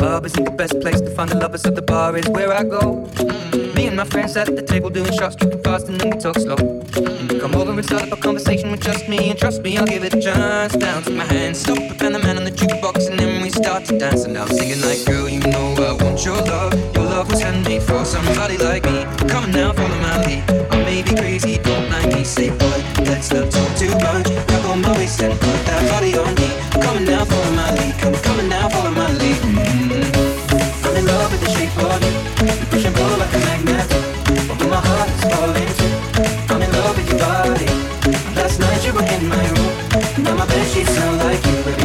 club isn't the best place to find the lovers, so the bar is where I go. Me and my friends at the table doing shots, tripping fast, and then we talk slow. Come over and start up a conversation with just me, and trust me, I'll give it a chance. Down, take my hand, stop, Van the Man on the jukebox, and then we start to dance. And I'm singing like, girl, you know I want your love. Your love was handmade for somebody like me. Come now, follow my lead. I may be crazy, don't mind me. Say, boy, let's not talk too much. Grab on my waist and put Last night you were in my room. Now my bed sheets smell like